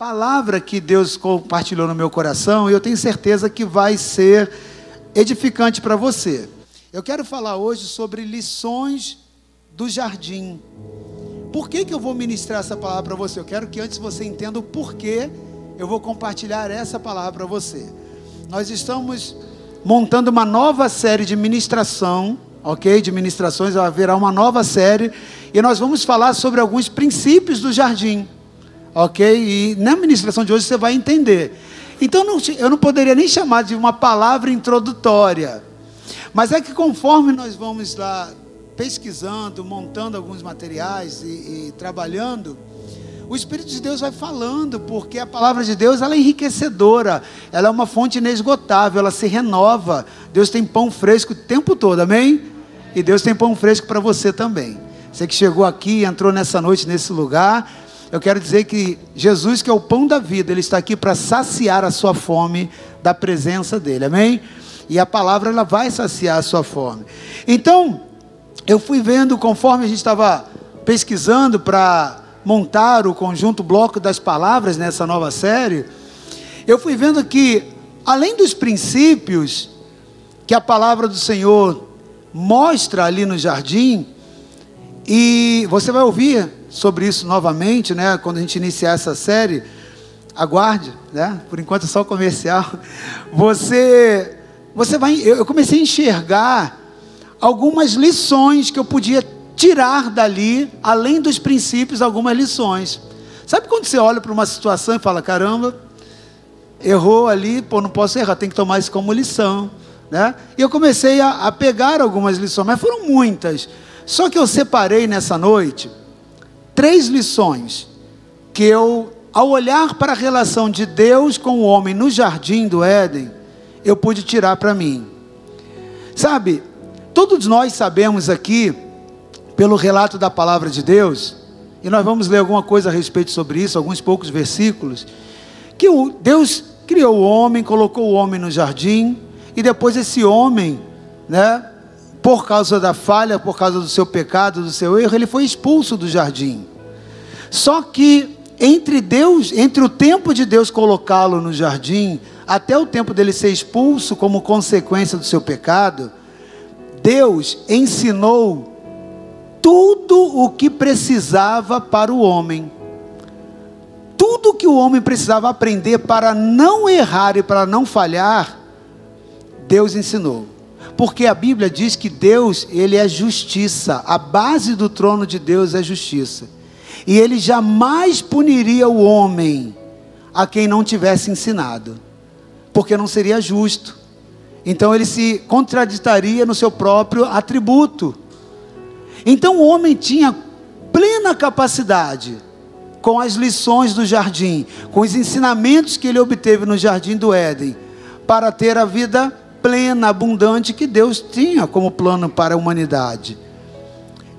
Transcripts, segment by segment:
palavra que Deus compartilhou no meu coração e eu tenho certeza que vai ser edificante para você. Eu quero falar hoje sobre lições do jardim. Por que, que eu vou ministrar essa palavra para você? Eu quero que antes você entenda o porquê eu vou compartilhar essa palavra para você. Nós estamos montando uma nova série de ministração, ok? De ministrações, haverá uma nova série e nós vamos falar sobre alguns princípios do jardim ok? E na ministração de hoje você vai entender. Então eu não poderia nem chamar de uma palavra introdutória, mas é que conforme nós vamos lá pesquisando, montando alguns materiais e, e trabalhando, o Espírito de Deus vai falando, porque a palavra de Deus ela é enriquecedora, ela é uma fonte inesgotável, ela se renova. Deus tem pão fresco o tempo todo, amém? E Deus tem pão fresco para você também. Você que chegou aqui, entrou nessa noite nesse lugar, eu quero dizer que Jesus, que é o pão da vida, ele está aqui para saciar a sua fome da presença dele, amém? E a palavra ela vai saciar a sua fome. Então, eu fui vendo conforme a gente estava pesquisando para montar o conjunto bloco das palavras nessa nova série, eu fui vendo que além dos princípios que a palavra do Senhor mostra ali no jardim, e você vai ouvir sobre isso novamente, né? Quando a gente iniciar essa série, aguarde, né? Por enquanto é só comercial. Você, você vai, eu comecei a enxergar algumas lições que eu podia tirar dali, além dos princípios, algumas lições. Sabe quando você olha para uma situação e fala, caramba, errou ali, pô, não posso errar, tem que tomar isso como lição, né? E eu comecei a, a pegar algumas lições, mas foram muitas. Só que eu separei nessa noite três lições que eu, ao olhar para a relação de Deus com o homem no jardim do Éden, eu pude tirar para mim. Sabe, todos nós sabemos aqui, pelo relato da palavra de Deus, e nós vamos ler alguma coisa a respeito sobre isso, alguns poucos versículos, que Deus criou o homem, colocou o homem no jardim, e depois esse homem, né, por causa da falha, por causa do seu pecado, do seu erro, ele foi expulso do jardim. Só que entre Deus, entre o tempo de Deus colocá-lo no jardim, até o tempo dele ser expulso como consequência do seu pecado, Deus ensinou tudo o que precisava para o homem. Tudo que o homem precisava aprender para não errar e para não falhar, Deus ensinou. Porque a Bíblia diz que Deus, ele é justiça. A base do trono de Deus é justiça. E ele jamais puniria o homem a quem não tivesse ensinado, porque não seria justo. Então ele se contraditaria no seu próprio atributo. Então o homem tinha plena capacidade, com as lições do jardim, com os ensinamentos que ele obteve no jardim do Éden, para ter a vida plena, abundante que Deus tinha como plano para a humanidade.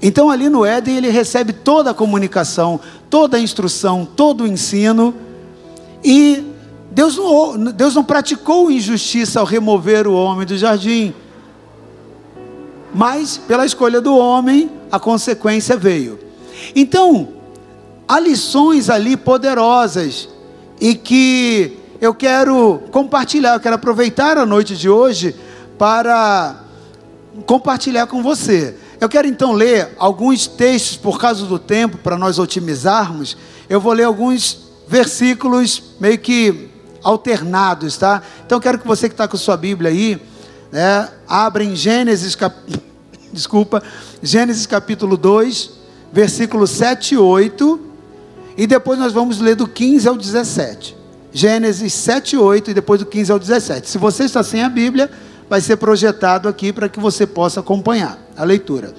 Então, ali no Éden, ele recebe toda a comunicação, toda a instrução, todo o ensino, e Deus não, Deus não praticou injustiça ao remover o homem do jardim, mas pela escolha do homem, a consequência veio. Então, há lições ali poderosas e que eu quero compartilhar, eu quero aproveitar a noite de hoje para compartilhar com você. Eu quero então ler alguns textos por causa do tempo, para nós otimizarmos. Eu vou ler alguns versículos meio que alternados, tá? Então quero que você que está com sua Bíblia aí, né, abra em Gênesis, cap... desculpa, Gênesis capítulo 2, versículos 7 e 8, e depois nós vamos ler do 15 ao 17. Gênesis 7, 8 e depois do 15 ao 17. Se você está sem a Bíblia, vai ser projetado aqui para que você possa acompanhar a leitura.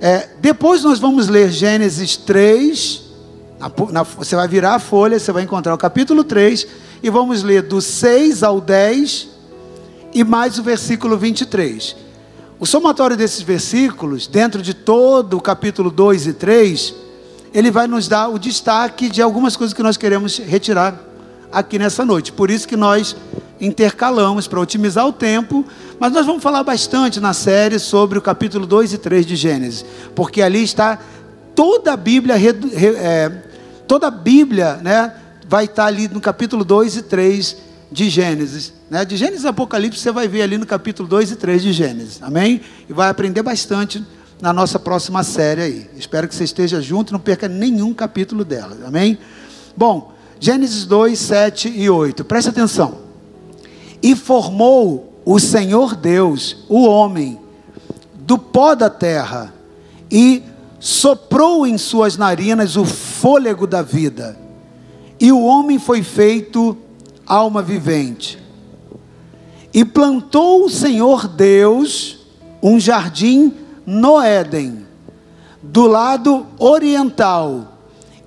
É, depois nós vamos ler Gênesis 3. Na, na, você vai virar a folha, você vai encontrar o capítulo 3. E vamos ler do 6 ao 10 e mais o versículo 23. O somatório desses versículos, dentro de todo o capítulo 2 e 3, ele vai nos dar o destaque de algumas coisas que nós queremos retirar aqui nessa noite. Por isso que nós intercalamos para otimizar o tempo, mas nós vamos falar bastante na série sobre o capítulo 2 e 3 de Gênesis, porque ali está toda a Bíblia, é, toda a Bíblia, né, vai estar ali no capítulo 2 e 3 de Gênesis. Né? De Gênesis e Apocalipse você vai ver ali no capítulo 2 e 3 de Gênesis. Amém? E vai aprender bastante na nossa próxima série aí. Espero que você esteja junto e não perca nenhum capítulo dela. Amém? Bom, Gênesis 2, 7 e 8. Preste atenção. E formou o Senhor Deus, o homem, do pó da terra, e soprou em suas narinas o fôlego da vida. E o homem foi feito alma vivente. E plantou o Senhor Deus um jardim no Éden, do lado oriental,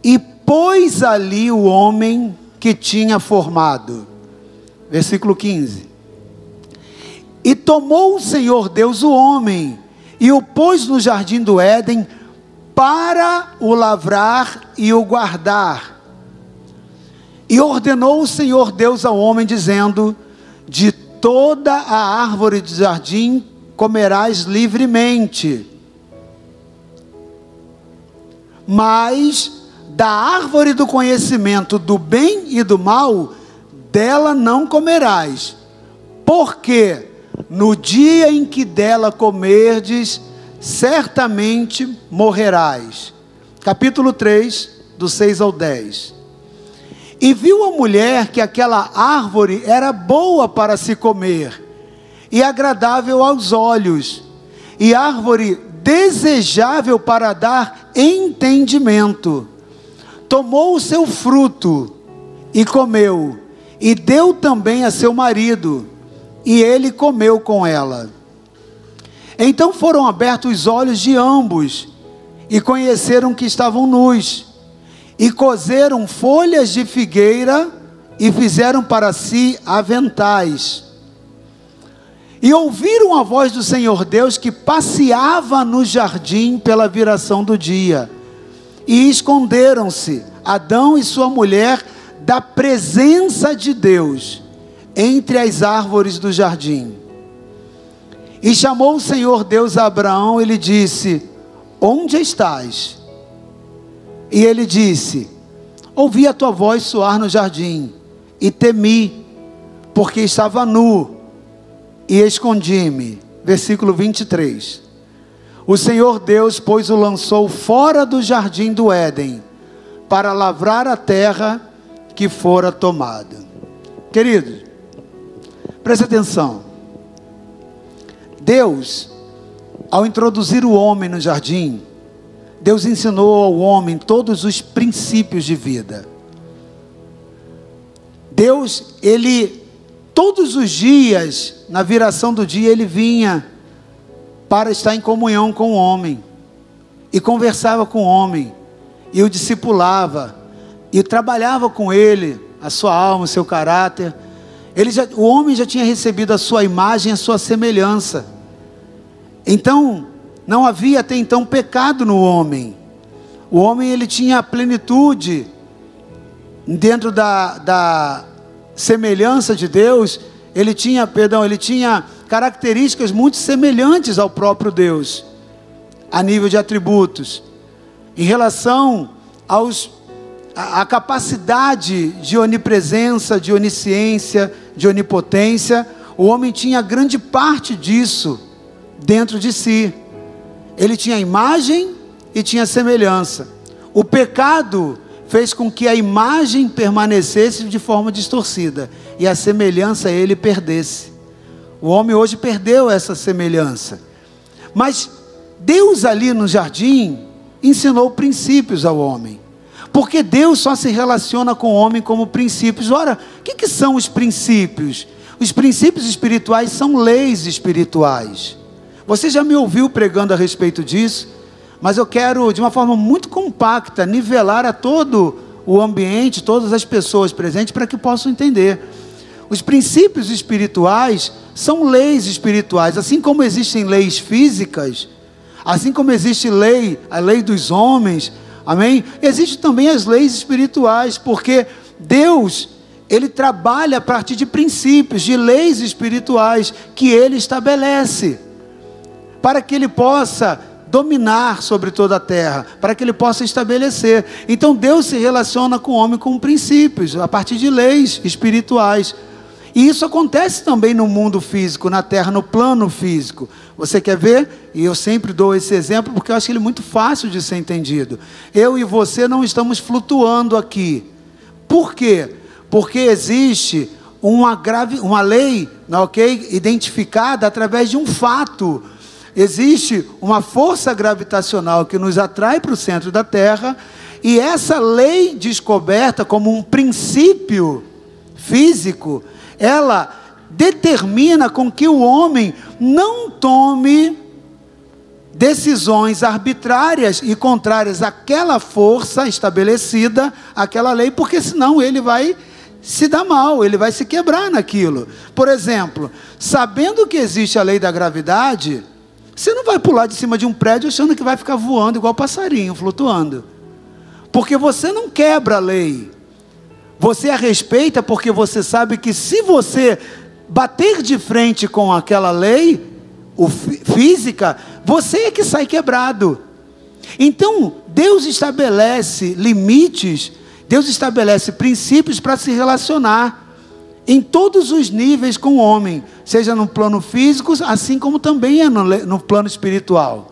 e pôs ali o homem que tinha formado. Versículo 15. E tomou o Senhor Deus o homem, e o pôs no jardim do Éden, para o lavrar e o guardar. E ordenou o Senhor Deus ao homem, dizendo: De toda a árvore do jardim comerás livremente, mas da árvore do conhecimento do bem e do mal, dela não comerás, porque no dia em que dela comerdes, certamente morrerás. Capítulo 3, do 6 ao 10. E viu a mulher que aquela árvore era boa para se comer, e agradável aos olhos, e árvore desejável para dar entendimento. Tomou o seu fruto e comeu, e deu também a seu marido, e ele comeu com ela. Então foram abertos os olhos de ambos e conheceram que estavam nus. E cozeram folhas de figueira e fizeram para si aventais. E ouviram a voz do Senhor Deus que passeava no jardim pela viração do dia. E esconderam-se Adão e sua mulher da presença de Deus entre as árvores do jardim. E chamou o Senhor Deus a Abraão e lhe disse: Onde estás? E ele disse: Ouvi a tua voz soar no jardim, e temi, porque estava nu, e escondi-me. Versículo 23. O Senhor Deus, pois, o lançou fora do jardim do Éden, para lavrar a terra que fora tomada. Queridos, preste atenção. Deus, ao introduzir o homem no jardim, Deus ensinou ao homem todos os princípios de vida. Deus, ele, todos os dias, na viração do dia, ele vinha para estar em comunhão com o homem, e conversava com o homem, e o discipulava, e trabalhava com ele, a sua alma, o seu caráter. Ele já, o homem já tinha recebido a sua imagem, a sua semelhança. Então, não havia até então pecado no homem. O homem ele tinha a plenitude dentro da, da semelhança de Deus, ele tinha, perdão, ele tinha características muito semelhantes ao próprio Deus, a nível de atributos. Em relação aos a, a capacidade de onipresença, de onisciência, de onipotência, o homem tinha grande parte disso dentro de si. Ele tinha imagem e tinha semelhança. O pecado fez com que a imagem permanecesse de forma distorcida e a semelhança ele perdesse. O homem hoje perdeu essa semelhança. Mas Deus ali no jardim ensinou princípios ao homem. Porque Deus só se relaciona com o homem como princípios. Ora, o que, que são os princípios? Os princípios espirituais são leis espirituais. Você já me ouviu pregando a respeito disso, mas eu quero, de uma forma muito compacta, nivelar a todo o ambiente, todas as pessoas presentes, para que possam entender. Os princípios espirituais são leis espirituais, assim como existem leis físicas, assim como existe lei, a lei dos homens, amém? Existem também as leis espirituais, porque Deus, ele trabalha a partir de princípios, de leis espirituais que ele estabelece para que ele possa dominar sobre toda a terra, para que ele possa estabelecer. Então Deus se relaciona com o homem com princípios, a partir de leis espirituais. E isso acontece também no mundo físico, na terra, no plano físico. Você quer ver? E eu sempre dou esse exemplo porque eu acho ele muito fácil de ser entendido. Eu e você não estamos flutuando aqui. Por quê? Porque existe uma, grave, uma lei, ok? Identificada através de um fato. Existe uma força gravitacional que nos atrai para o centro da Terra, e essa lei descoberta como um princípio físico, ela determina com que o homem não tome decisões arbitrárias e contrárias àquela força estabelecida, àquela lei, porque senão ele vai se dar mal, ele vai se quebrar naquilo. Por exemplo, sabendo que existe a lei da gravidade, você não vai pular de cima de um prédio achando que vai ficar voando igual passarinho, flutuando. Porque você não quebra a lei. Você a respeita porque você sabe que se você bater de frente com aquela lei o física, você é que sai quebrado. Então, Deus estabelece limites, Deus estabelece princípios para se relacionar em todos os níveis com o homem, seja no plano físico, assim como também é no, no plano espiritual.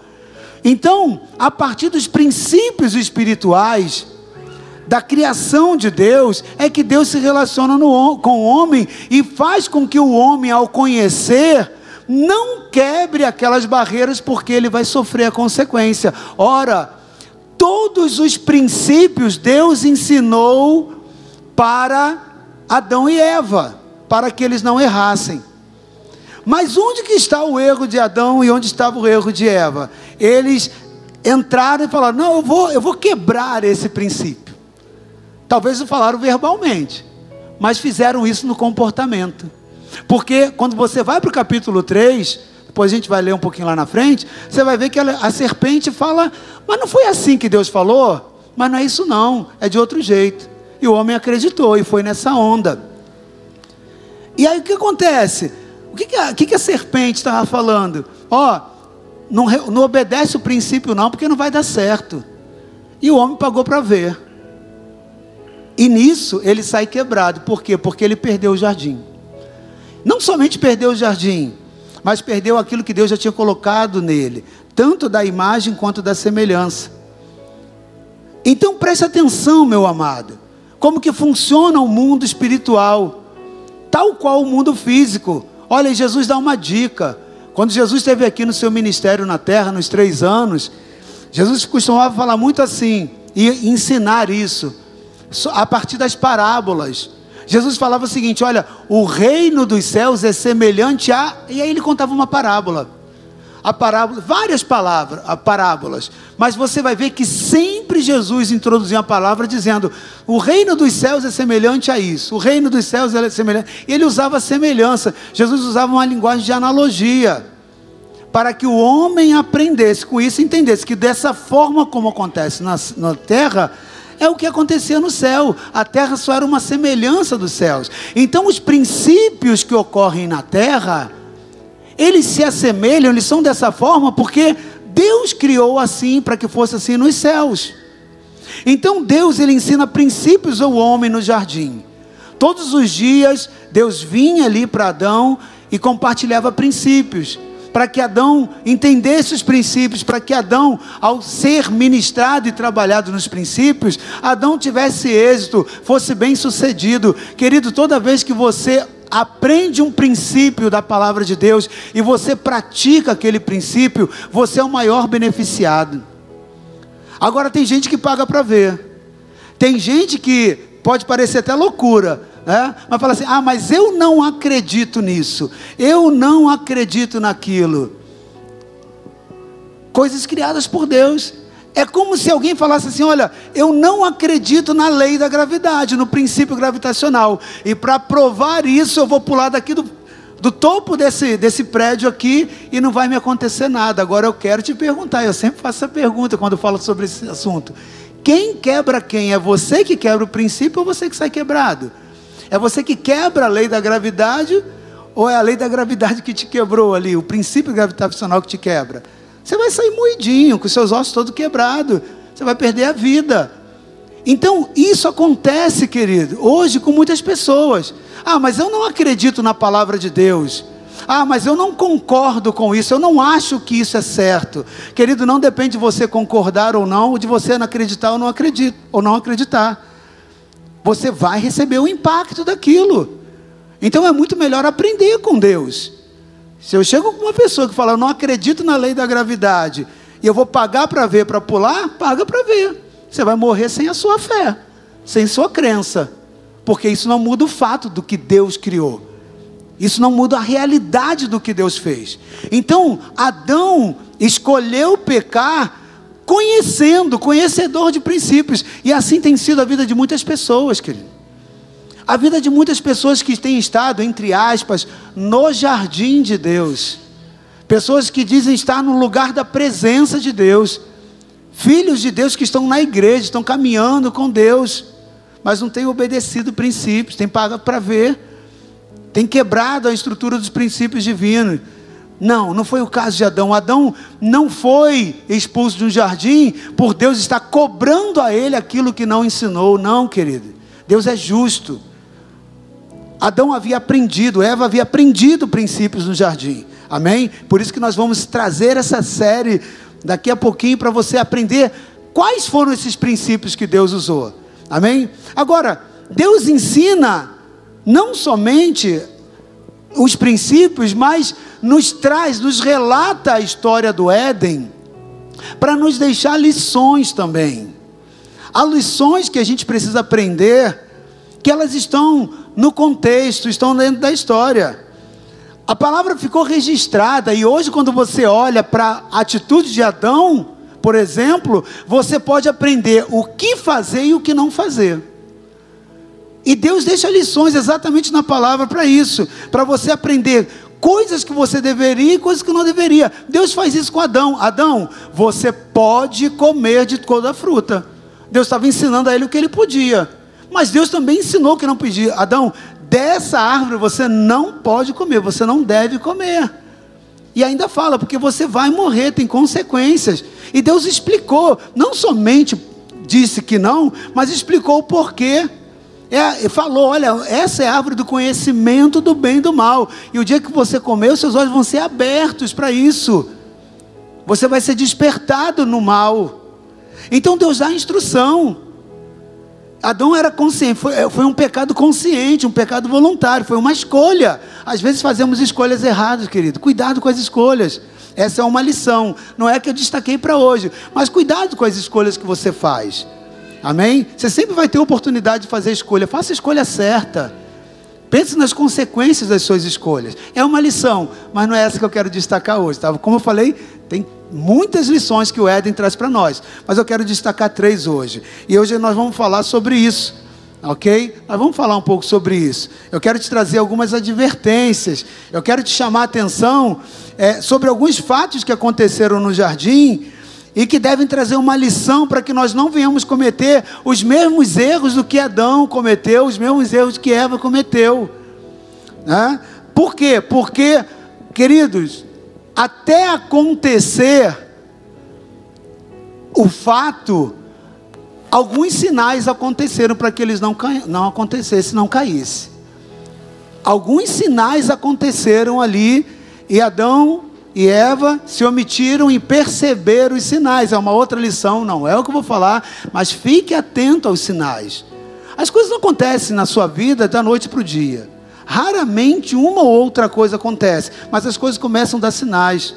Então, a partir dos princípios espirituais, da criação de Deus, é que Deus se relaciona no, com o homem e faz com que o homem, ao conhecer, não quebre aquelas barreiras, porque ele vai sofrer a consequência. Ora, todos os princípios Deus ensinou para Adão e Eva, para que eles não errassem. Mas onde que está o erro de Adão e onde estava o erro de Eva? Eles entraram e falaram: "Não, eu vou, eu vou quebrar esse princípio". Talvez não falaram verbalmente, mas fizeram isso no comportamento. Porque quando você vai para o capítulo 3, depois a gente vai ler um pouquinho lá na frente, você vai ver que a serpente fala, mas não foi assim que Deus falou? Mas não é isso não, é de outro jeito. E o homem acreditou e foi nessa onda. E aí o que acontece? O que, que, a, que, que a serpente estava falando? Ó, oh, não, não obedece o princípio não, porque não vai dar certo. E o homem pagou para ver. E nisso ele sai quebrado. Por quê? Porque ele perdeu o jardim. Não somente perdeu o jardim, mas perdeu aquilo que Deus já tinha colocado nele, tanto da imagem quanto da semelhança. Então preste atenção, meu amado, como que funciona o mundo espiritual, tal qual o mundo físico. Olha, Jesus dá uma dica. Quando Jesus esteve aqui no seu ministério na terra, nos três anos, Jesus costumava falar muito assim, e ensinar isso a partir das parábolas. Jesus falava o seguinte: olha, o reino dos céus é semelhante a. E aí ele contava uma parábola. A parábola, várias palavras, parábolas, mas você vai ver que sempre Jesus introduzia a palavra dizendo: o reino dos céus é semelhante a isso, o reino dos céus é semelhante. Ele usava semelhança, Jesus usava uma linguagem de analogia, para que o homem aprendesse com isso, entendesse que dessa forma como acontece na, na terra, é o que acontecia no céu. A terra só era uma semelhança dos céus. Então, os princípios que ocorrem na terra, eles se assemelham, eles são dessa forma porque Deus criou assim para que fosse assim nos céus. Então, Deus ele ensina princípios ao homem no jardim. Todos os dias, Deus vinha ali para Adão e compartilhava princípios para que Adão entendesse os princípios, para que Adão, ao ser ministrado e trabalhado nos princípios, Adão tivesse êxito, fosse bem sucedido. Querido, toda vez que você aprende um princípio da palavra de Deus e você pratica aquele princípio, você é o maior beneficiado. Agora tem gente que paga para ver. Tem gente que pode parecer até loucura, né? mas fala assim: ah, mas eu não acredito nisso, eu não acredito naquilo. Coisas criadas por Deus. É como se alguém falasse assim: olha, eu não acredito na lei da gravidade, no princípio gravitacional, e para provar isso eu vou pular daqui do, do topo desse, desse prédio aqui e não vai me acontecer nada. Agora eu quero te perguntar, eu sempre faço essa pergunta quando falo sobre esse assunto. Quem quebra quem? É você que quebra o princípio ou você que sai quebrado? É você que quebra a lei da gravidade ou é a lei da gravidade que te quebrou ali, o princípio gravitacional que te quebra? Você vai sair moidinho, com seus ossos todos quebrados. Você vai perder a vida. Então, isso acontece, querido, hoje com muitas pessoas. Ah, mas eu não acredito na palavra de Deus. Ah, mas eu não concordo com isso, eu não acho que isso é certo. Querido, não depende de você concordar ou não, de você ou não acreditar, ou não acreditar. Você vai receber o impacto daquilo. Então é muito melhor aprender com Deus. Se eu chego com uma pessoa que fala, eu não acredito na lei da gravidade, e eu vou pagar para ver, para pular, paga para ver. Você vai morrer sem a sua fé, sem sua crença, porque isso não muda o fato do que Deus criou. Isso não muda a realidade do que Deus fez. Então, Adão escolheu pecar conhecendo, conhecedor de princípios, e assim tem sido a vida de muitas pessoas, querido. A vida de muitas pessoas que têm estado, entre aspas, no jardim de Deus. Pessoas que dizem estar no lugar da presença de Deus. Filhos de Deus que estão na igreja, estão caminhando com Deus, mas não têm obedecido princípios, têm pago para ver, têm quebrado a estrutura dos princípios divinos. Não, não foi o caso de Adão. Adão não foi expulso de um jardim por Deus estar cobrando a ele aquilo que não ensinou. Não, querido. Deus é justo. Adão havia aprendido, Eva havia aprendido princípios no jardim. Amém? Por isso que nós vamos trazer essa série daqui a pouquinho para você aprender quais foram esses princípios que Deus usou. Amém? Agora, Deus ensina não somente os princípios, mas nos traz, nos relata a história do Éden, para nos deixar lições também. Há lições que a gente precisa aprender, que elas estão no contexto, estão dentro da história. A palavra ficou registrada, e hoje, quando você olha para a atitude de Adão, por exemplo, você pode aprender o que fazer e o que não fazer. E Deus deixa lições exatamente na palavra para isso, para você aprender coisas que você deveria e coisas que não deveria. Deus faz isso com Adão. Adão, você pode comer de toda a fruta. Deus estava ensinando a ele o que ele podia. Mas Deus também ensinou que não podia. Adão, dessa árvore você não pode comer, você não deve comer. E ainda fala, porque você vai morrer, tem consequências. E Deus explicou, não somente disse que não, mas explicou o porquê. É, falou: olha, essa é a árvore do conhecimento do bem e do mal. E o dia que você comer, seus olhos vão ser abertos para isso. Você vai ser despertado no mal. Então Deus dá instrução. Adão era consciente, foi, é, foi, um pecado consciente, um pecado voluntário, foi uma escolha. Às vezes fazemos escolhas erradas, querido. Cuidado com as escolhas. Essa é uma lição. Não é que eu destaquei para hoje, mas cuidado com as escolhas que você faz. Amém? Você sempre vai ter oportunidade de fazer escolha. Faça a escolha certa. Pense nas consequências das suas escolhas. É uma lição, mas não é essa que eu quero destacar hoje. Tá? Como eu falei, tem muitas lições que o Éden traz para nós, mas eu quero destacar três hoje. E hoje nós vamos falar sobre isso, ok? Nós vamos falar um pouco sobre isso. Eu quero te trazer algumas advertências, eu quero te chamar a atenção é, sobre alguns fatos que aconteceram no jardim e que devem trazer uma lição para que nós não venhamos cometer os mesmos erros do que Adão cometeu, os mesmos erros que Eva cometeu. Né? Por quê? Porque, queridos, até acontecer o fato, alguns sinais aconteceram para que eles não, não acontecessem, não caíssem. Alguns sinais aconteceram ali e Adão e Eva se omitiram em perceber os sinais. É uma outra lição, não é o que eu vou falar, mas fique atento aos sinais. As coisas não acontecem na sua vida da noite para o dia. Raramente uma ou outra coisa acontece, mas as coisas começam a dar sinais.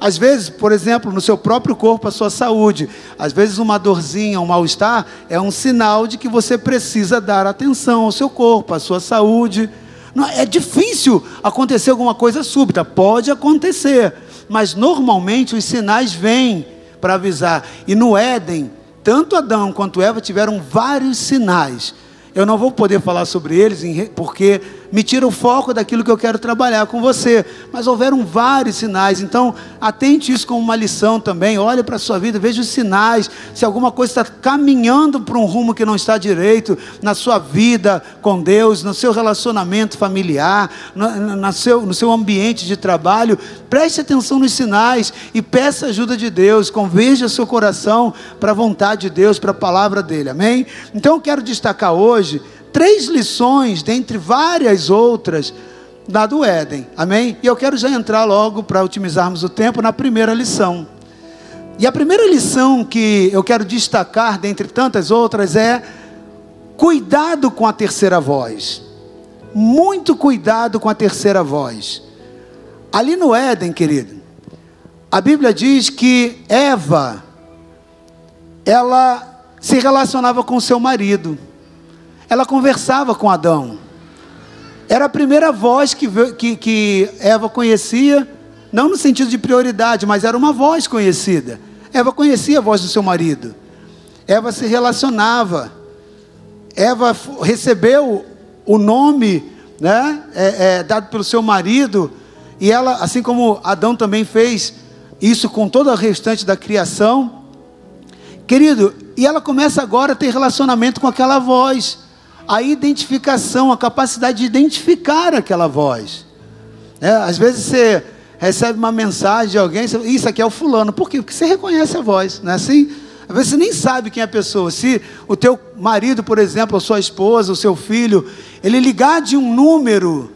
Às vezes, por exemplo, no seu próprio corpo, a sua saúde. Às vezes, uma dorzinha, um mal-estar é um sinal de que você precisa dar atenção ao seu corpo, à sua saúde. Não, é difícil acontecer alguma coisa súbita, pode acontecer, mas normalmente os sinais vêm para avisar. E no Éden, tanto Adão quanto Eva tiveram vários sinais. Eu não vou poder falar sobre eles, porque me tira o foco daquilo que eu quero trabalhar com você. Mas houveram vários sinais, então atente isso como uma lição também. Olhe para a sua vida, veja os sinais. Se alguma coisa está caminhando para um rumo que não está direito na sua vida com Deus, no seu relacionamento familiar, no, no, seu, no seu ambiente de trabalho, preste atenção nos sinais e peça ajuda de Deus. Converja seu coração para a vontade de Deus, para a palavra dele. Amém? Então eu quero destacar hoje três lições, dentre várias outras, da do Éden. Amém? E eu quero já entrar logo para otimizarmos o tempo na primeira lição. E a primeira lição que eu quero destacar, dentre tantas outras, é cuidado com a terceira voz. Muito cuidado com a terceira voz. Ali no Éden, querido, a Bíblia diz que Eva, ela se relacionava com seu marido ela conversava com Adão. Era a primeira voz que, que, que Eva conhecia, não no sentido de prioridade, mas era uma voz conhecida. Eva conhecia a voz do seu marido. Eva se relacionava. Eva recebeu o nome né, é, é, dado pelo seu marido, e ela, assim como Adão também fez isso com todo o restante da criação, querido, e ela começa agora a ter relacionamento com aquela voz a identificação, a capacidade de identificar aquela voz. É, às vezes você recebe uma mensagem de alguém, você, isso aqui é o fulano. Por quê? Porque você reconhece a voz, não é assim? Às vezes você nem sabe quem é a pessoa. Se o teu marido, por exemplo, a sua esposa, o seu filho, ele ligar de um número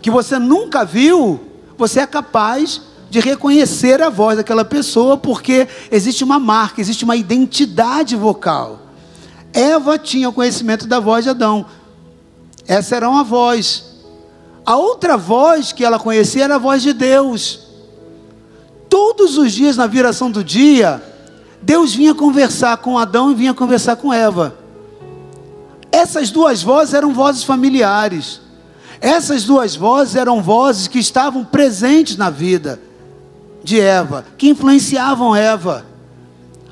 que você nunca viu, você é capaz de reconhecer a voz daquela pessoa, porque existe uma marca, existe uma identidade vocal. Eva tinha o conhecimento da voz de Adão. Essa era uma voz. A outra voz que ela conhecia era a voz de Deus. Todos os dias, na viração do dia, Deus vinha conversar com Adão e vinha conversar com Eva. Essas duas vozes eram vozes familiares. Essas duas vozes eram vozes que estavam presentes na vida de Eva, que influenciavam Eva.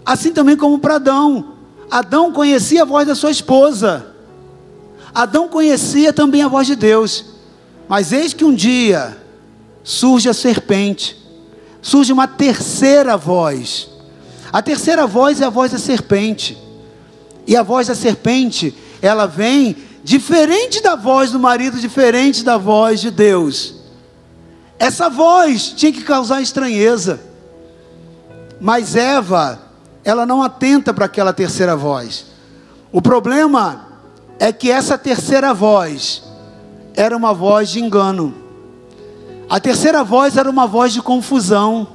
Assim também como para Adão. Adão conhecia a voz da sua esposa. Adão conhecia também a voz de Deus. Mas eis que um dia surge a serpente, surge uma terceira voz. A terceira voz é a voz da serpente. E a voz da serpente, ela vem diferente da voz do marido, diferente da voz de Deus. Essa voz tinha que causar estranheza. Mas Eva ela não atenta para aquela terceira voz. O problema é que essa terceira voz era uma voz de engano. A terceira voz era uma voz de confusão.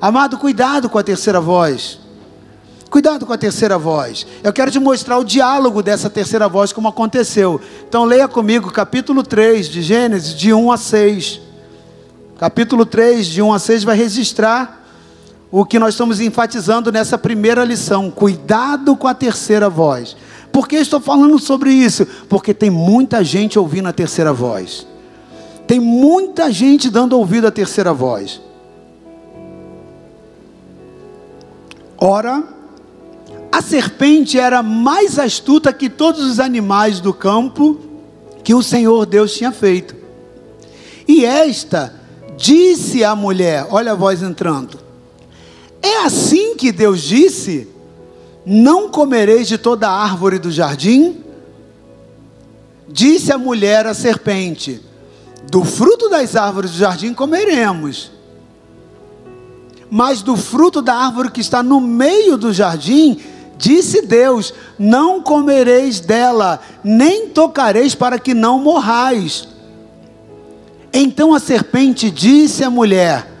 Amado, cuidado com a terceira voz. Cuidado com a terceira voz. Eu quero te mostrar o diálogo dessa terceira voz, como aconteceu. Então, leia comigo capítulo 3 de Gênesis, de 1 a 6. Capítulo 3, de 1 a 6, vai registrar o que nós estamos enfatizando nessa primeira lição: cuidado com a terceira voz. Por que estou falando sobre isso? Porque tem muita gente ouvindo a terceira voz. Tem muita gente dando ouvido à terceira voz. Ora, a serpente era mais astuta que todos os animais do campo que o Senhor Deus tinha feito. E esta disse à mulher: Olha a voz entrando. É assim que Deus disse: Não comereis de toda árvore do jardim? Disse a mulher à serpente: Do fruto das árvores do jardim comeremos. Mas do fruto da árvore que está no meio do jardim, disse Deus: Não comereis dela, nem tocareis para que não morrais. Então a serpente disse à mulher: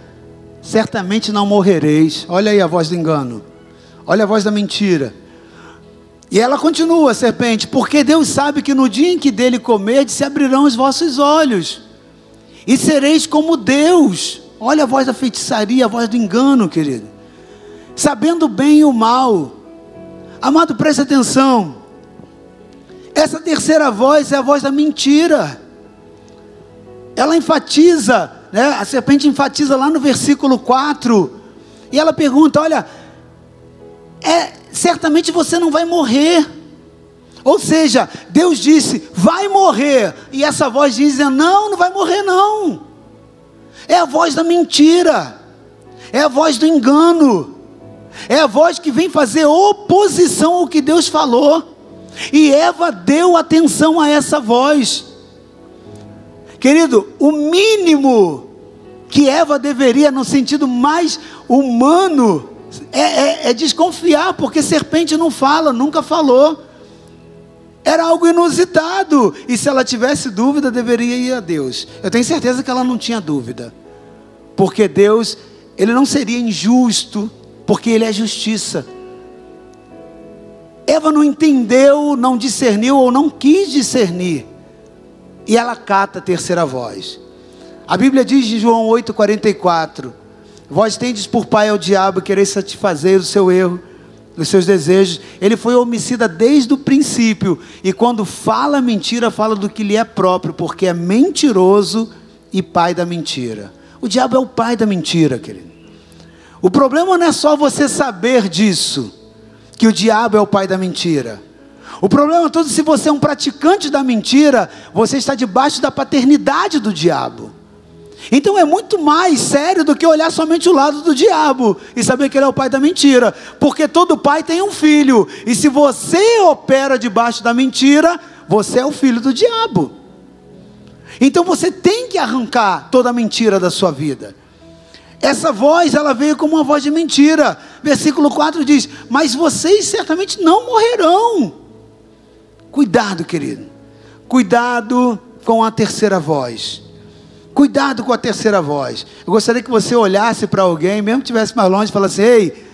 certamente não morrereis. Olha aí a voz do engano. Olha a voz da mentira. E ela continua, serpente, porque Deus sabe que no dia em que dele comerdes, se abrirão os vossos olhos, e sereis como Deus. Olha a voz da feitiçaria, a voz do engano, querido. Sabendo bem o mal. Amado, preste atenção. Essa terceira voz é a voz da mentira. Ela enfatiza né? A serpente enfatiza lá no versículo 4. E ela pergunta: Olha, é, certamente você não vai morrer. Ou seja, Deus disse: vai morrer. E essa voz diz: não, não vai morrer, não. É a voz da mentira, é a voz do engano, é a voz que vem fazer oposição ao que Deus falou. E Eva deu atenção a essa voz. Querido, o mínimo que Eva deveria, no sentido mais humano, é, é, é desconfiar, porque serpente não fala, nunca falou. Era algo inusitado. E se ela tivesse dúvida, deveria ir a Deus. Eu tenho certeza que ela não tinha dúvida. Porque Deus, ele não seria injusto, porque ele é justiça. Eva não entendeu, não discerniu ou não quis discernir. E ela cata a terceira voz. A Bíblia diz em João 8,44: Vós tendes por pai ao diabo querer satisfazer o seu erro dos seus desejos. Ele foi homicida desde o princípio. E quando fala mentira, fala do que lhe é próprio, porque é mentiroso e pai da mentira. O diabo é o pai da mentira, querido. O problema não é só você saber disso, que o diabo é o pai da mentira. O problema todo, se você é um praticante da mentira, você está debaixo da paternidade do diabo. Então é muito mais sério do que olhar somente o lado do diabo e saber que ele é o pai da mentira, porque todo pai tem um filho, e se você opera debaixo da mentira, você é o filho do diabo. Então você tem que arrancar toda a mentira da sua vida. Essa voz, ela veio como uma voz de mentira. Versículo 4 diz: Mas vocês certamente não morrerão. Cuidado, querido. Cuidado com a terceira voz. Cuidado com a terceira voz. Eu gostaria que você olhasse para alguém, mesmo que estivesse mais longe, e falasse: Ei,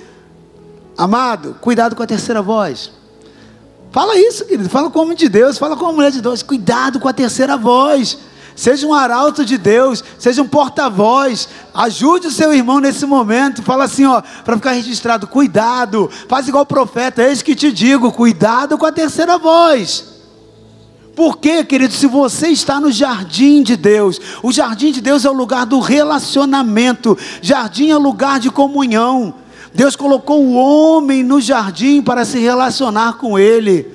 amado, cuidado com a terceira voz. Fala isso, querido. Fala como de Deus, fala como mulher de Deus. Cuidado com a terceira voz. Seja um arauto de Deus, seja um porta-voz. Ajude o seu irmão nesse momento. Fala assim, ó, para ficar registrado: cuidado. Faz igual o profeta, eis que te digo: cuidado com a terceira voz. Porque, querido, se você está no jardim de Deus, o jardim de Deus é o lugar do relacionamento, jardim é lugar de comunhão. Deus colocou o homem no jardim para se relacionar com ele.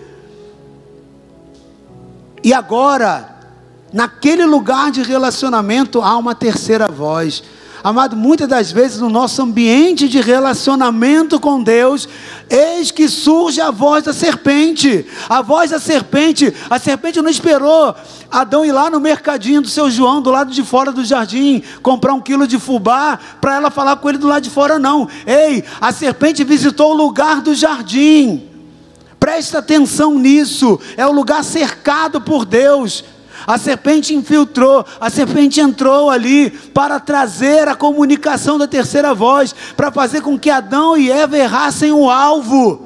E agora, naquele lugar de relacionamento, há uma terceira voz. Amado, muitas das vezes no nosso ambiente de relacionamento com Deus, eis que surge a voz da serpente. A voz da serpente, a serpente não esperou Adão ir lá no mercadinho do seu João, do lado de fora do jardim, comprar um quilo de fubá, para ela falar com ele do lado de fora, não. Ei, a serpente visitou o lugar do jardim. Presta atenção nisso. É o lugar cercado por Deus. A serpente infiltrou, a serpente entrou ali para trazer a comunicação da terceira voz, para fazer com que Adão e Eva errassem o alvo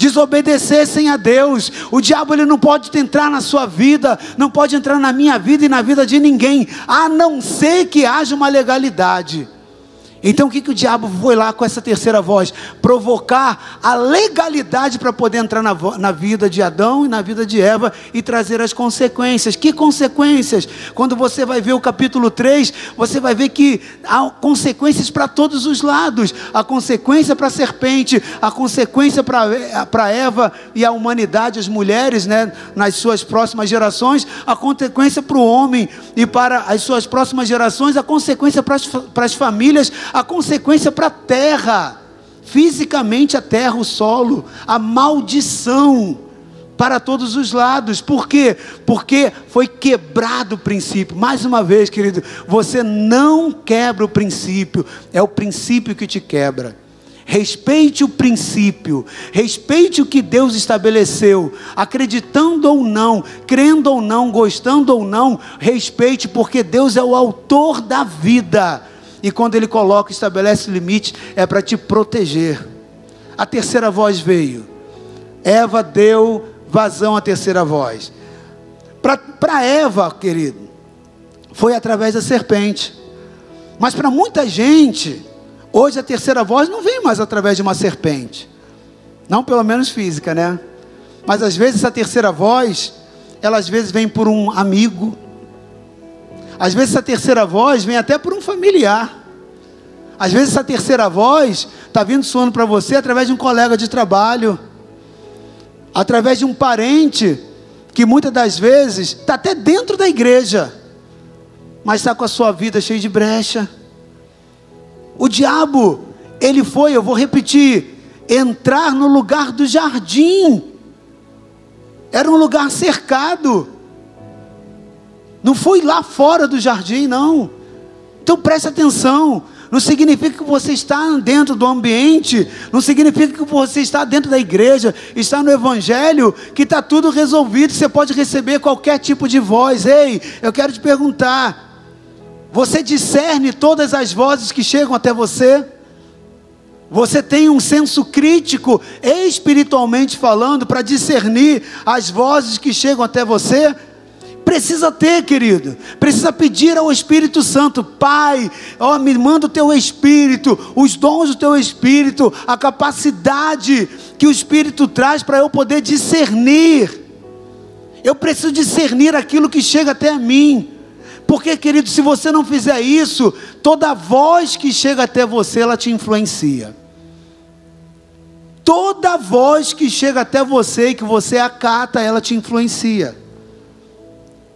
desobedecessem a Deus. O diabo ele não pode entrar na sua vida, não pode entrar na minha vida e na vida de ninguém, a não ser que haja uma legalidade. Então o que, que o diabo foi lá com essa terceira voz? Provocar a legalidade para poder entrar na, na, vida de Adão e na vida de Eva e trazer as consequências. Que consequências? Quando você vai ver o capítulo 3, você vai ver que há consequências para todos os lados: a consequência para a serpente, a consequência para Eva e a humanidade, as mulheres, né, nas suas próximas gerações, a consequência para o homem e para as suas próximas gerações, a consequência para as, famílias a consequência para a terra, fisicamente a terra, o solo, a maldição para todos os lados. Por quê? Porque foi quebrado o princípio. Mais uma vez, querido, você não quebra o princípio, é o princípio que te quebra. Respeite o princípio, respeite o que Deus estabeleceu, acreditando ou não, crendo ou não, gostando ou não, respeite, porque Deus é o autor da vida. E quando ele coloca, estabelece limite, é para te proteger. A terceira voz veio. Eva deu vazão à terceira voz. Para Eva, querido, foi através da serpente. Mas para muita gente, hoje a terceira voz não vem mais através de uma serpente. Não pelo menos física, né? Mas às vezes essa terceira voz, ela às vezes vem por um amigo, às vezes essa terceira voz vem até por um familiar. Às vezes essa terceira voz está vindo soando para você através de um colega de trabalho. através de um parente que muitas das vezes está até dentro da igreja, mas está com a sua vida cheia de brecha. O diabo, ele foi, eu vou repetir, entrar no lugar do jardim. Era um lugar cercado. Não foi lá fora do jardim, não. Então preste atenção. Não significa que você está dentro do ambiente, não significa que você está dentro da igreja, está no evangelho, que está tudo resolvido, você pode receber qualquer tipo de voz. Ei, eu quero te perguntar: você discerne todas as vozes que chegam até você? Você tem um senso crítico, espiritualmente falando, para discernir as vozes que chegam até você? Precisa ter, querido. Precisa pedir ao Espírito Santo, Pai, ó, me manda o teu Espírito, os dons do teu Espírito, a capacidade que o Espírito traz para eu poder discernir. Eu preciso discernir aquilo que chega até mim. Porque, querido, se você não fizer isso, toda voz que chega até você, ela te influencia. Toda voz que chega até você e que você acata, ela te influencia.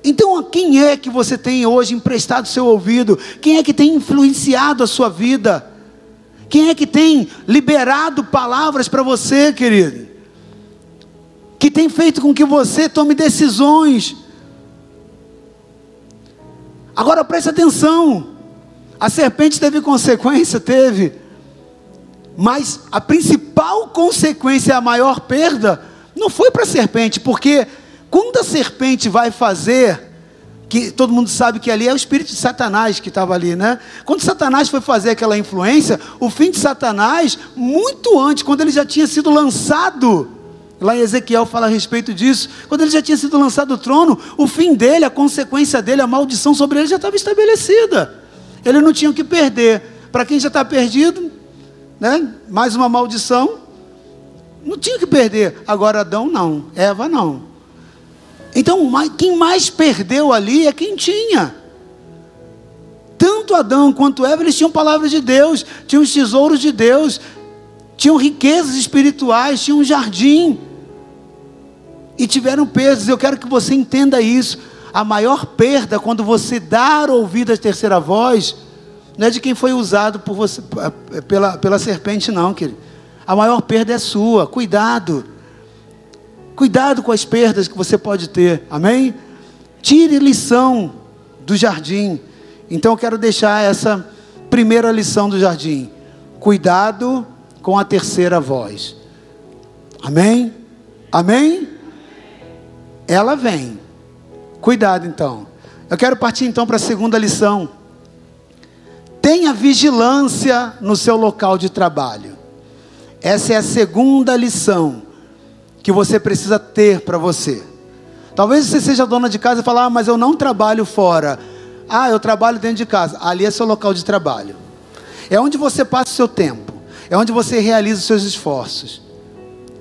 Então, a quem é que você tem hoje emprestado seu ouvido? Quem é que tem influenciado a sua vida? Quem é que tem liberado palavras para você, querido? Que tem feito com que você tome decisões. Agora preste atenção. A serpente teve consequência? Teve. Mas a principal consequência, a maior perda, não foi para a serpente, porque quando a serpente vai fazer, que todo mundo sabe que ali é o espírito de Satanás que estava ali, né? Quando Satanás foi fazer aquela influência, o fim de Satanás, muito antes, quando ele já tinha sido lançado, lá em Ezequiel fala a respeito disso, quando ele já tinha sido lançado do trono, o fim dele, a consequência dele, a maldição sobre ele já estava estabelecida. Ele não tinha o que perder. Para quem já está perdido, né? Mais uma maldição. Não tinha o que perder. Agora Adão não, Eva não. Então, quem mais perdeu ali é quem tinha. Tanto Adão quanto Eva, eles tinham palavras de Deus, tinham os tesouros de Deus, tinham riquezas espirituais, tinham um jardim. E tiveram perdas. Eu quero que você entenda isso. A maior perda quando você dar ouvido à terceira voz, não é de quem foi usado por você, pela, pela serpente, não, querido. A maior perda é sua. Cuidado. Cuidado com as perdas que você pode ter, amém? Tire lição do jardim. Então eu quero deixar essa primeira lição do jardim. Cuidado com a terceira voz. Amém? Amém? Ela vem. Cuidado então. Eu quero partir então para a segunda lição. Tenha vigilância no seu local de trabalho. Essa é a segunda lição que você precisa ter para você. Talvez você seja dona de casa e fale, ah, mas eu não trabalho fora. Ah, eu trabalho dentro de casa. Ali é seu local de trabalho. É onde você passa o seu tempo. É onde você realiza os seus esforços.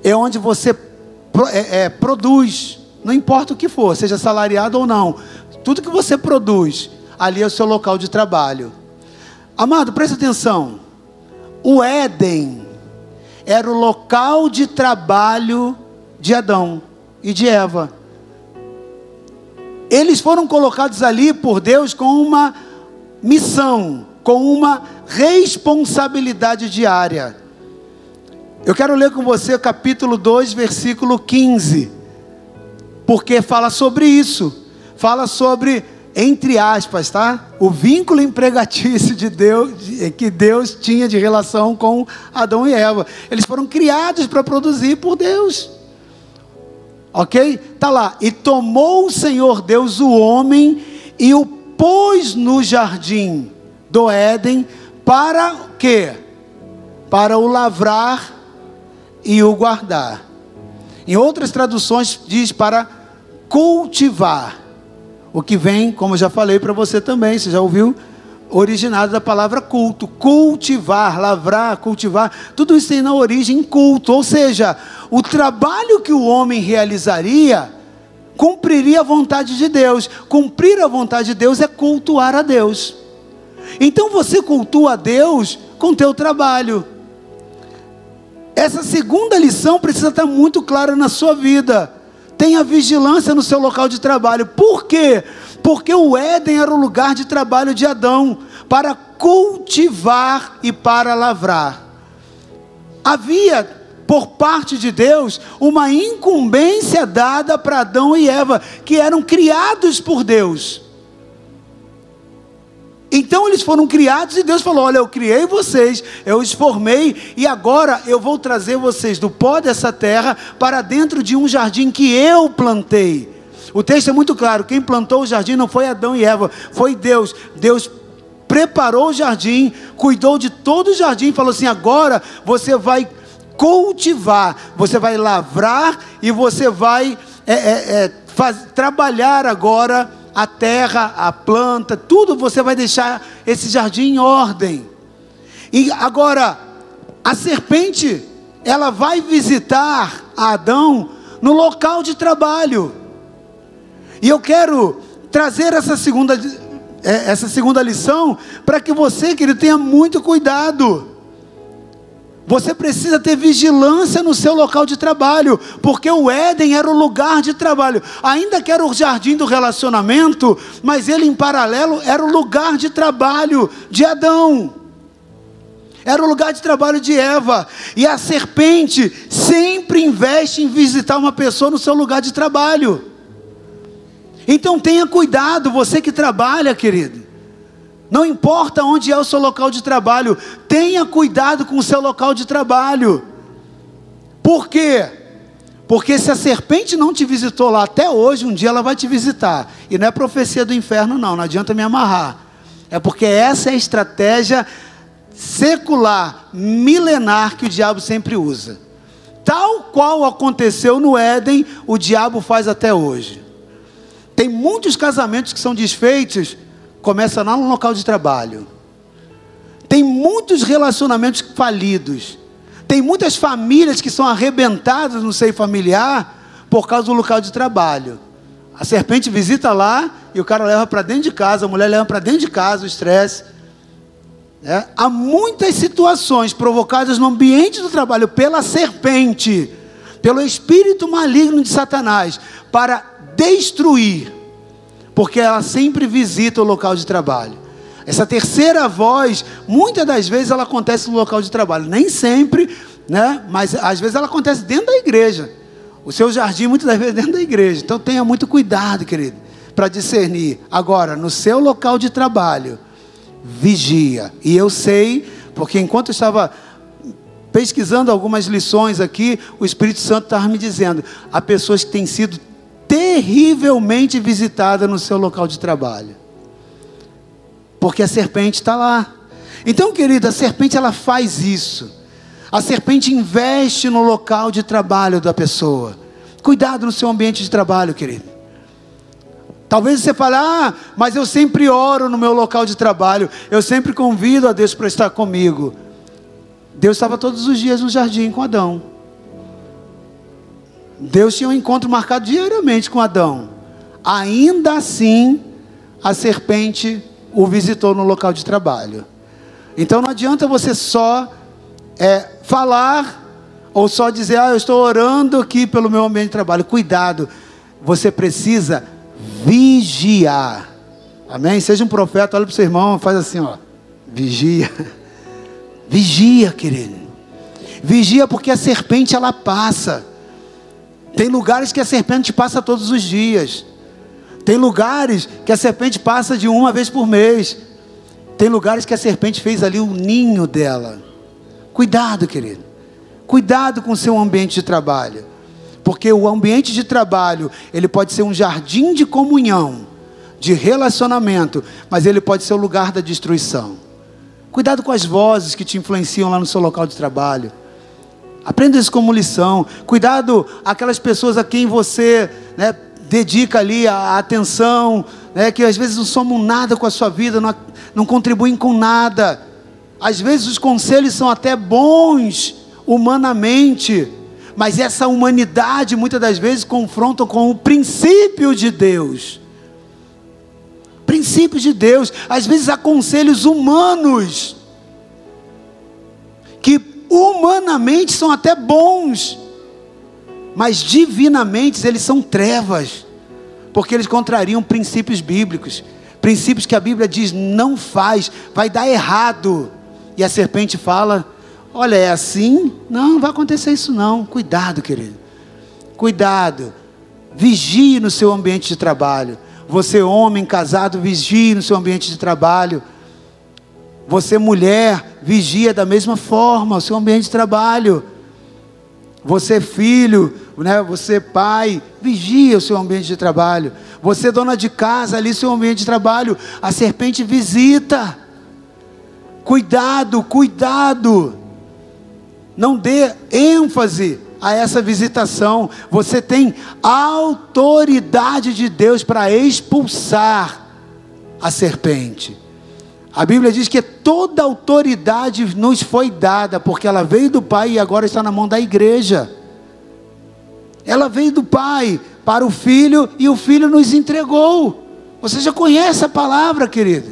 É onde você é, é, produz. Não importa o que for, seja salariado ou não. Tudo que você produz, ali é o seu local de trabalho. Amado, preste atenção. O Éden era o local de trabalho de Adão e de Eva. Eles foram colocados ali por Deus com uma missão, com uma responsabilidade diária. Eu quero ler com você capítulo 2, versículo 15, porque fala sobre isso, fala sobre, entre aspas, tá? O vínculo empregatício de Deus, que Deus tinha de relação com Adão e Eva. Eles foram criados para produzir por Deus. Ok? Tá lá. E tomou o Senhor Deus o homem e o pôs no jardim do Éden para quê? Para o lavrar e o guardar. Em outras traduções diz para cultivar. O que vem, como eu já falei para você também, você já ouviu? Originado da palavra culto, cultivar, lavrar, cultivar, tudo isso tem na origem culto, ou seja, o trabalho que o homem realizaria cumpriria a vontade de Deus. Cumprir a vontade de Deus é cultuar a Deus. Então você cultua a Deus com teu trabalho. Essa segunda lição precisa estar muito clara na sua vida. Tenha vigilância no seu local de trabalho. Por quê? Porque o Éden era o lugar de trabalho de Adão para cultivar e para lavrar. Havia, por parte de Deus, uma incumbência dada para Adão e Eva, que eram criados por Deus. Então eles foram criados e Deus falou: Olha, eu criei vocês, eu os formei e agora eu vou trazer vocês do pó dessa terra para dentro de um jardim que eu plantei. O texto é muito claro: quem plantou o jardim não foi Adão e Eva, foi Deus. Deus preparou o jardim, cuidou de todo o jardim falou assim: agora você vai cultivar, você vai lavrar e você vai é, é, é, faz, trabalhar agora a terra, a planta, tudo você vai deixar esse jardim em ordem. E agora, a serpente, ela vai visitar Adão no local de trabalho. E eu quero trazer essa segunda, é, essa segunda lição para que você, querido, tenha muito cuidado. Você precisa ter vigilância no seu local de trabalho, porque o Éden era o lugar de trabalho, ainda que era o jardim do relacionamento, mas ele em paralelo era o lugar de trabalho de Adão. Era o lugar de trabalho de Eva. E a serpente sempre investe em visitar uma pessoa no seu lugar de trabalho. Então tenha cuidado, você que trabalha, querido. Não importa onde é o seu local de trabalho, tenha cuidado com o seu local de trabalho. Por quê? Porque se a serpente não te visitou lá até hoje, um dia ela vai te visitar. E não é profecia do inferno, não, não adianta me amarrar. É porque essa é a estratégia secular, milenar que o diabo sempre usa. Tal qual aconteceu no Éden, o diabo faz até hoje. Tem muitos casamentos que são desfeitos começa lá no local de trabalho. Tem muitos relacionamentos falidos. Tem muitas famílias que são arrebentadas no seio familiar por causa do local de trabalho. A serpente visita lá e o cara leva para dentro de casa, a mulher leva para dentro de casa o estresse. É. Há muitas situações provocadas no ambiente do trabalho pela serpente, pelo espírito maligno de Satanás, para destruir porque ela sempre visita o local de trabalho. Essa terceira voz, muitas das vezes ela acontece no local de trabalho, nem sempre, né? Mas às vezes ela acontece dentro da igreja. O seu jardim muitas das vezes dentro da igreja. Então tenha muito cuidado, querido, para discernir. Agora, no seu local de trabalho, vigia. E eu sei, porque enquanto eu estava pesquisando algumas lições aqui, o Espírito Santo estava me dizendo: há pessoas que têm sido terrivelmente visitada no seu local de trabalho. Porque a serpente está lá. Então, querida, a serpente ela faz isso. A serpente investe no local de trabalho da pessoa. Cuidado no seu ambiente de trabalho, querido. Talvez você fale, ah, mas eu sempre oro no meu local de trabalho, eu sempre convido a Deus para estar comigo. Deus estava todos os dias no jardim com Adão. Deus tinha um encontro marcado diariamente com Adão. Ainda assim, a serpente o visitou no local de trabalho. Então não adianta você só é, falar ou só dizer, ah, eu estou orando aqui pelo meu ambiente de trabalho. Cuidado, você precisa vigiar. Amém? Seja um profeta, olha para o seu irmão, faz assim, ó. Vigia. Vigia, querido. Vigia porque a serpente ela passa. Tem lugares que a serpente passa todos os dias. Tem lugares que a serpente passa de uma vez por mês. Tem lugares que a serpente fez ali o ninho dela. Cuidado, querido. Cuidado com o seu ambiente de trabalho. Porque o ambiente de trabalho, ele pode ser um jardim de comunhão, de relacionamento, mas ele pode ser o lugar da destruição. Cuidado com as vozes que te influenciam lá no seu local de trabalho. Aprenda isso como lição. Cuidado aquelas pessoas a quem você né, dedica ali a atenção, né, que às vezes não somam nada com a sua vida, não, não contribuem com nada. Às vezes os conselhos são até bons humanamente, mas essa humanidade muitas das vezes confrontam com o princípio de Deus. Princípios de Deus, às vezes há conselhos humanos que humanamente são até bons, mas divinamente eles são trevas, porque eles contrariam princípios bíblicos, princípios que a Bíblia diz não faz, vai dar errado. E a serpente fala: Olha, é assim? Não, não vai acontecer isso não. Cuidado, querido. Cuidado. Vigie no seu ambiente de trabalho. Você, homem casado, vigie no seu ambiente de trabalho. Você, mulher, vigia da mesma forma o seu ambiente de trabalho. Você, filho, né? você, pai, vigia o seu ambiente de trabalho. Você, dona de casa, ali, seu ambiente de trabalho. A serpente visita. Cuidado, cuidado. Não dê ênfase a essa visitação. Você tem autoridade de Deus para expulsar a serpente. A Bíblia diz que toda autoridade nos foi dada, porque ela veio do Pai e agora está na mão da igreja. Ela veio do Pai para o Filho e o Filho nos entregou. Você já conhece a palavra, querido.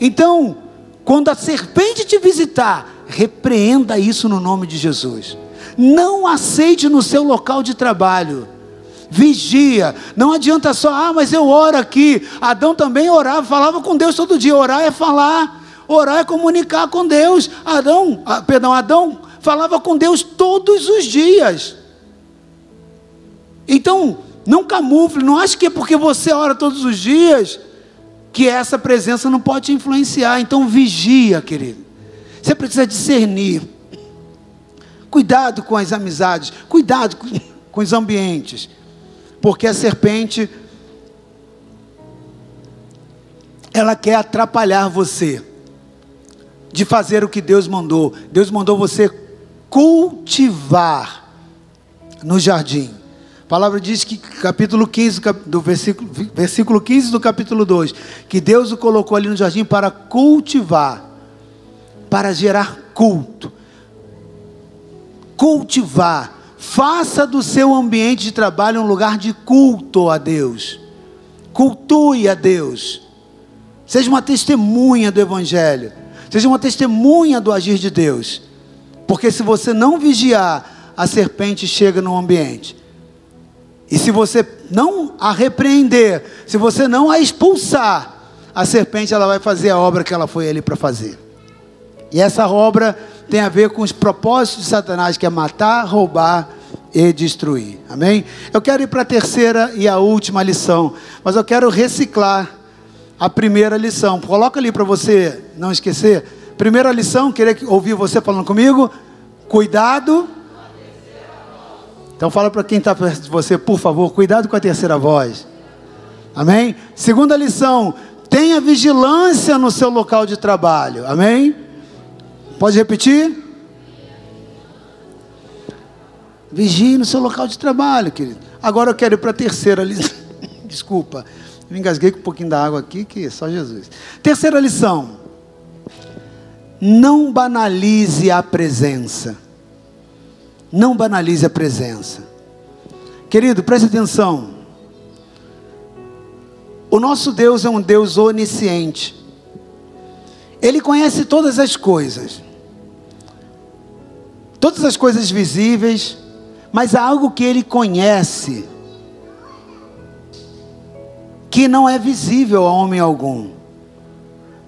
Então, quando a serpente te visitar, repreenda isso no nome de Jesus. Não aceite no seu local de trabalho. Vigia. Não adianta só, ah, mas eu oro aqui. Adão também orava, falava com Deus todo dia. Orar é falar. Orar é comunicar com Deus. Adão, ah, perdão, Adão falava com Deus todos os dias. Então, não camufle, não ache que é porque você ora todos os dias que essa presença não pode te influenciar. Então vigia, querido. Você precisa discernir. Cuidado com as amizades, cuidado com os ambientes. Porque a serpente ela quer atrapalhar você de fazer o que Deus mandou. Deus mandou você cultivar no jardim. A palavra diz que capítulo 15 do versículo, versículo 15 do capítulo 2, que Deus o colocou ali no jardim para cultivar para gerar culto. Cultivar. Faça do seu ambiente de trabalho um lugar de culto a Deus. Cultue a Deus. Seja uma testemunha do Evangelho. Seja uma testemunha do agir de Deus. Porque se você não vigiar, a serpente chega no ambiente. E se você não a repreender, se você não a expulsar, a serpente ela vai fazer a obra que ela foi ali para fazer. E essa obra tem a ver com os propósitos de Satanás, que é matar, roubar e destruir. Amém? Eu quero ir para a terceira e a última lição, mas eu quero reciclar a primeira lição. Coloca ali para você não esquecer. Primeira lição, queria ouvir você falando comigo. Cuidado. Então fala para quem está perto de você, por favor, cuidado com a terceira voz. Amém? Segunda lição, tenha vigilância no seu local de trabalho. Amém? Pode repetir? Vigie no seu local de trabalho, querido. Agora eu quero ir para a terceira lição. Desculpa, me engasguei com um pouquinho da água aqui, que só Jesus. Terceira lição. Não banalize a presença. Não banalize a presença. Querido, preste atenção. O nosso Deus é um Deus onisciente. Ele conhece todas as coisas todas as coisas visíveis, mas há algo que ele conhece que não é visível a homem algum.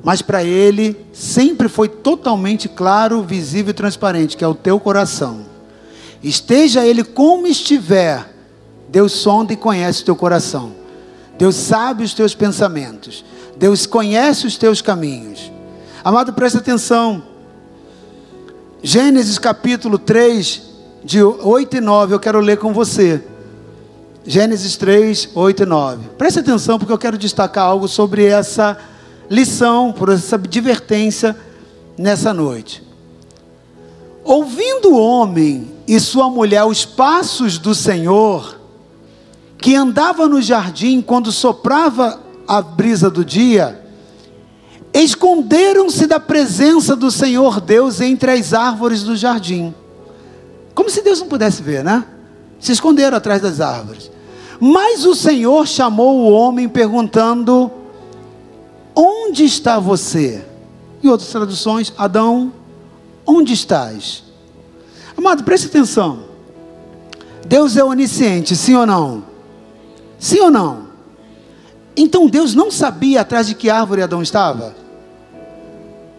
Mas para ele sempre foi totalmente claro, visível e transparente, que é o teu coração. Esteja ele como estiver, Deus sonda e conhece o teu coração. Deus sabe os teus pensamentos. Deus conhece os teus caminhos. Amado, preste atenção. Gênesis capítulo 3, de 8 e 9, eu quero ler com você. Gênesis 3, 8 e 9. Preste atenção, porque eu quero destacar algo sobre essa lição, por essa advertência nessa noite. Ouvindo o homem e sua mulher os passos do Senhor, que andava no jardim quando soprava a brisa do dia, esconderam-se da presença do Senhor Deus entre as árvores do jardim. Como se Deus não pudesse ver, né? Se esconderam atrás das árvores. Mas o Senhor chamou o homem perguntando: Onde está você? E outras traduções: Adão, onde estás? Amado, preste atenção. Deus é onisciente, sim ou não? Sim ou não? Então Deus não sabia atrás de que árvore Adão estava?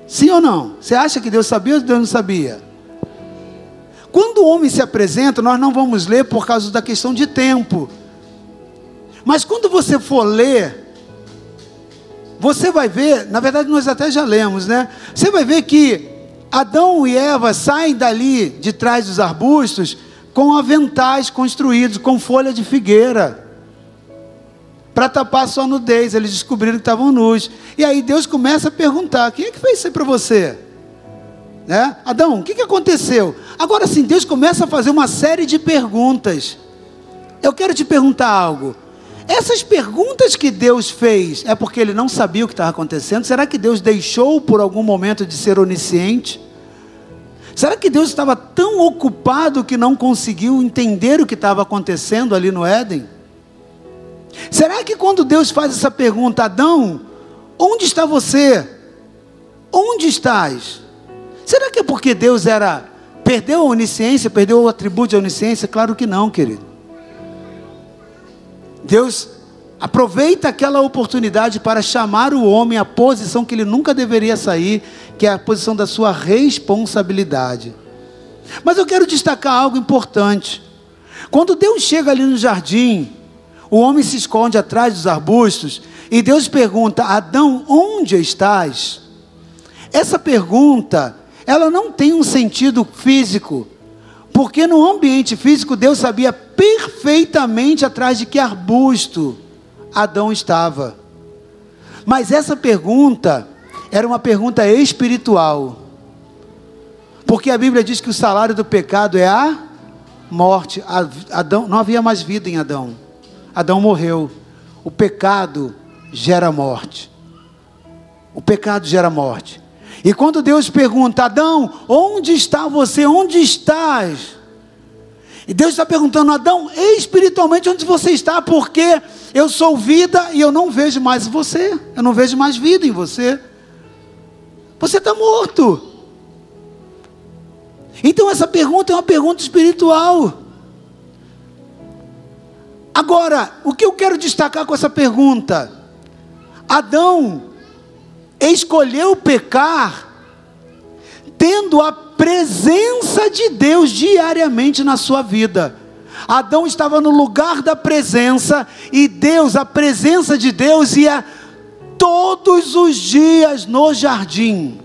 Sim ou não? Você acha que Deus sabia ou Deus não sabia? Quando o homem se apresenta, nós não vamos ler por causa da questão de tempo. Mas quando você for ler, você vai ver, na verdade nós até já lemos, né? Você vai ver que Adão e Eva saem dali de trás dos arbustos com aventais construídos com folha de figueira para tapar sua nudez. Eles descobriram que estavam nus. E aí Deus começa a perguntar: quem é que fez isso para você? Né? Adão, o que, que aconteceu? Agora sim, Deus começa a fazer uma série de perguntas. Eu quero te perguntar algo. Essas perguntas que Deus fez é porque ele não sabia o que estava acontecendo? Será que Deus deixou por algum momento de ser onisciente? Será que Deus estava tão ocupado que não conseguiu entender o que estava acontecendo ali no Éden? Será que quando Deus faz essa pergunta, Adão, onde está você? Onde estás? Será que é porque Deus era perdeu a onisciência, perdeu o atributo de onisciência? Claro que não, querido. Deus aproveita aquela oportunidade para chamar o homem à posição que ele nunca deveria sair, que é a posição da sua responsabilidade. Mas eu quero destacar algo importante. Quando Deus chega ali no jardim, o homem se esconde atrás dos arbustos e Deus pergunta: Adão, onde estás? Essa pergunta, ela não tem um sentido físico, porque no ambiente físico Deus sabia perfeitamente atrás de que arbusto Adão estava. Mas essa pergunta era uma pergunta espiritual. Porque a Bíblia diz que o salário do pecado é a morte. Adão, não havia mais vida em Adão. Adão morreu. O pecado gera morte. O pecado gera morte. E quando Deus pergunta, Adão, onde está você? Onde estás? E Deus está perguntando, Adão, espiritualmente onde você está? Porque eu sou vida e eu não vejo mais você. Eu não vejo mais vida em você. Você está morto. Então essa pergunta é uma pergunta espiritual. Agora, o que eu quero destacar com essa pergunta? Adão escolheu pecar tendo a presença de Deus diariamente na sua vida. Adão estava no lugar da presença e Deus, a presença de Deus ia todos os dias no jardim.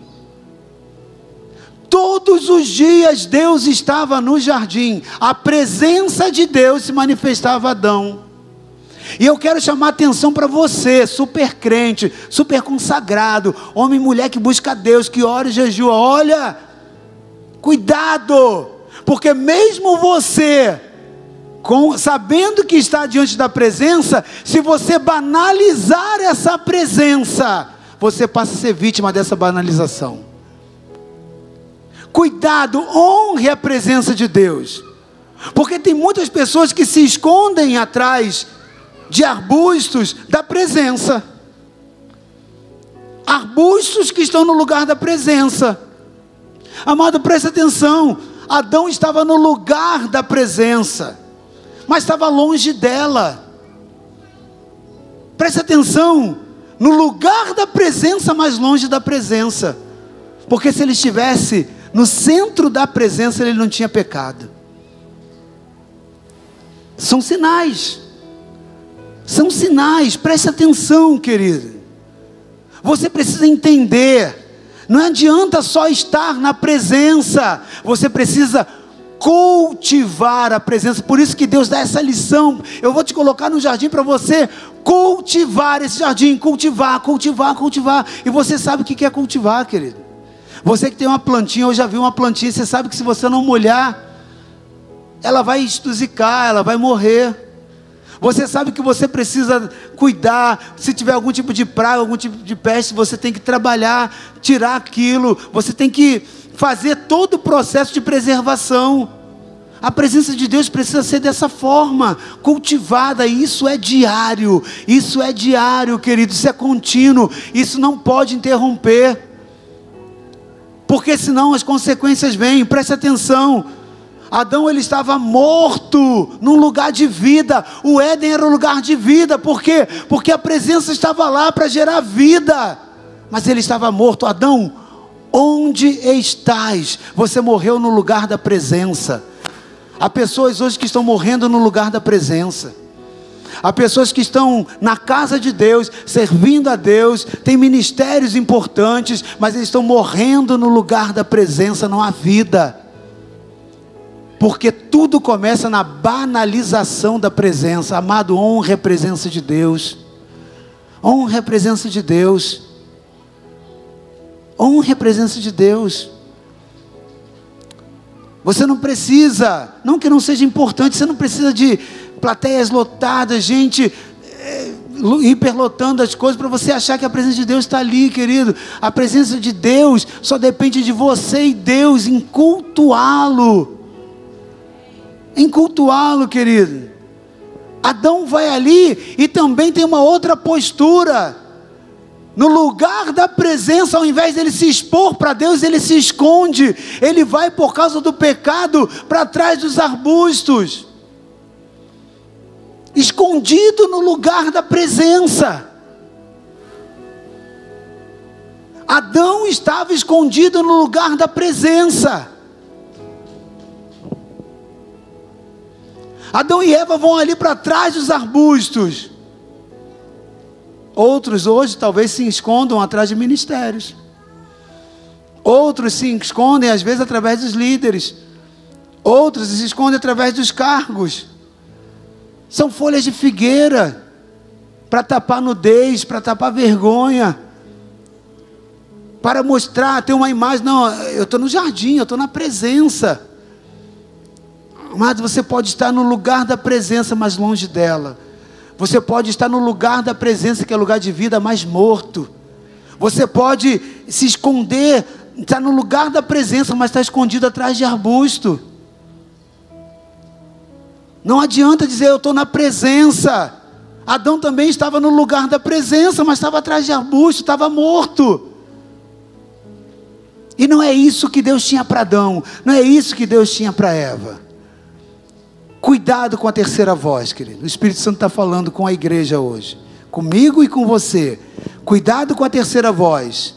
Todos os dias Deus estava no jardim. A presença de Deus se manifestava a Adão. E eu quero chamar atenção para você, super crente, super consagrado, homem e mulher que busca Deus, que ora e jejua. Olha, cuidado, porque mesmo você, com, sabendo que está diante da presença, se você banalizar essa presença, você passa a ser vítima dessa banalização. Cuidado, honre a presença de Deus. Porque tem muitas pessoas que se escondem atrás de arbustos da presença. Arbustos que estão no lugar da presença. Amado, preste atenção. Adão estava no lugar da presença, mas estava longe dela. Preste atenção. No lugar da presença, mas longe da presença. Porque se ele estivesse no centro da presença, ele não tinha pecado. São sinais. São sinais, preste atenção, querido. Você precisa entender. Não adianta só estar na presença, você precisa cultivar a presença. Por isso que Deus dá essa lição. Eu vou te colocar no jardim para você cultivar esse jardim, cultivar, cultivar, cultivar. E você sabe o que é cultivar, querido. Você que tem uma plantinha, eu já vi uma plantinha, você sabe que se você não molhar, ela vai estusicar, ela vai morrer. Você sabe que você precisa cuidar. Se tiver algum tipo de praga, algum tipo de peste, você tem que trabalhar, tirar aquilo. Você tem que fazer todo o processo de preservação. A presença de Deus precisa ser dessa forma, cultivada. Isso é diário. Isso é diário, querido. Isso é contínuo. Isso não pode interromper. Porque senão as consequências vêm. Preste atenção. Adão ele estava morto num lugar de vida. O Éden era um lugar de vida. Por quê? Porque a presença estava lá para gerar vida. Mas ele estava morto. Adão, onde estás? Você morreu no lugar da presença. Há pessoas hoje que estão morrendo no lugar da presença. Há pessoas que estão na casa de Deus, servindo a Deus, têm ministérios importantes, mas eles estão morrendo no lugar da presença, não há vida. Porque tudo começa na banalização da presença. Amado, honra a presença de Deus. Honra a presença de Deus. Honre a presença de Deus. Você não precisa, não que não seja importante, você não precisa de plateias lotadas, gente é, hiperlotando as coisas para você achar que a presença de Deus está ali, querido. A presença de Deus só depende de você e Deus em cultuá-lo em cultuá-lo, querido. Adão vai ali e também tem uma outra postura. No lugar da presença, ao invés dele se expor para Deus, ele se esconde. Ele vai por causa do pecado para trás dos arbustos. Escondido no lugar da presença. Adão estava escondido no lugar da presença. Adão e Eva vão ali para trás dos arbustos. Outros hoje talvez se escondam atrás de ministérios. Outros se escondem às vezes através dos líderes. Outros se escondem através dos cargos. São folhas de figueira para tapar nudez, para tapar vergonha, para mostrar, ter uma imagem. Não, eu estou no jardim, eu estou na presença. Amado, você pode estar no lugar da presença, mas longe dela. Você pode estar no lugar da presença, que é lugar de vida, mais morto. Você pode se esconder, estar no lugar da presença, mas está escondido atrás de arbusto. Não adianta dizer eu estou na presença. Adão também estava no lugar da presença, mas estava atrás de arbusto, estava morto. E não é isso que Deus tinha para Adão, não é isso que Deus tinha para Eva. Cuidado com a terceira voz, querido. O Espírito Santo está falando com a igreja hoje, comigo e com você. Cuidado com a terceira voz.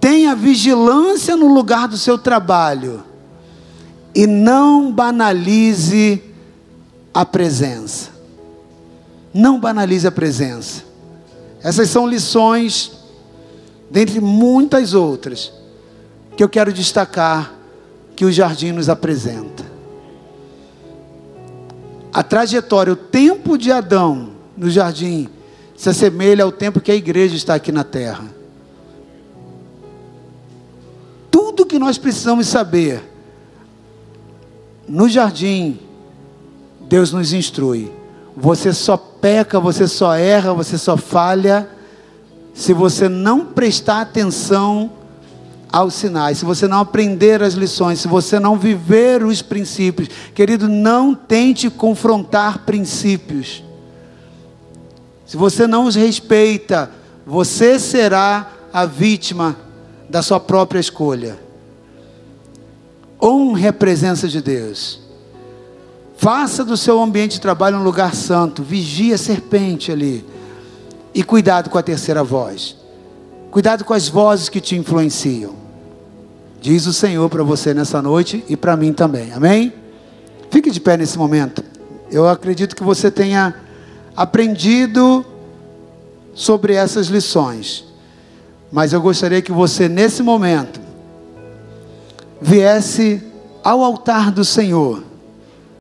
Tenha vigilância no lugar do seu trabalho e não banalize a presença. Não banalize a presença. Essas são lições, dentre muitas outras, que eu quero destacar que o jardim nos apresenta a trajetória, o tempo de Adão no jardim se assemelha ao tempo que a igreja está aqui na terra. Tudo que nós precisamos saber no jardim, Deus nos instrui. Você só peca, você só erra, você só falha se você não prestar atenção aos sinais, se você não aprender as lições, se você não viver os princípios, querido, não tente confrontar princípios. Se você não os respeita, você será a vítima da sua própria escolha. Honre a presença de Deus. Faça do seu ambiente de trabalho um lugar santo. Vigie a serpente ali. E cuidado com a terceira voz. Cuidado com as vozes que te influenciam. Diz o Senhor para você nessa noite e para mim também. Amém? Fique de pé nesse momento. Eu acredito que você tenha aprendido sobre essas lições. Mas eu gostaria que você, nesse momento, viesse ao altar do Senhor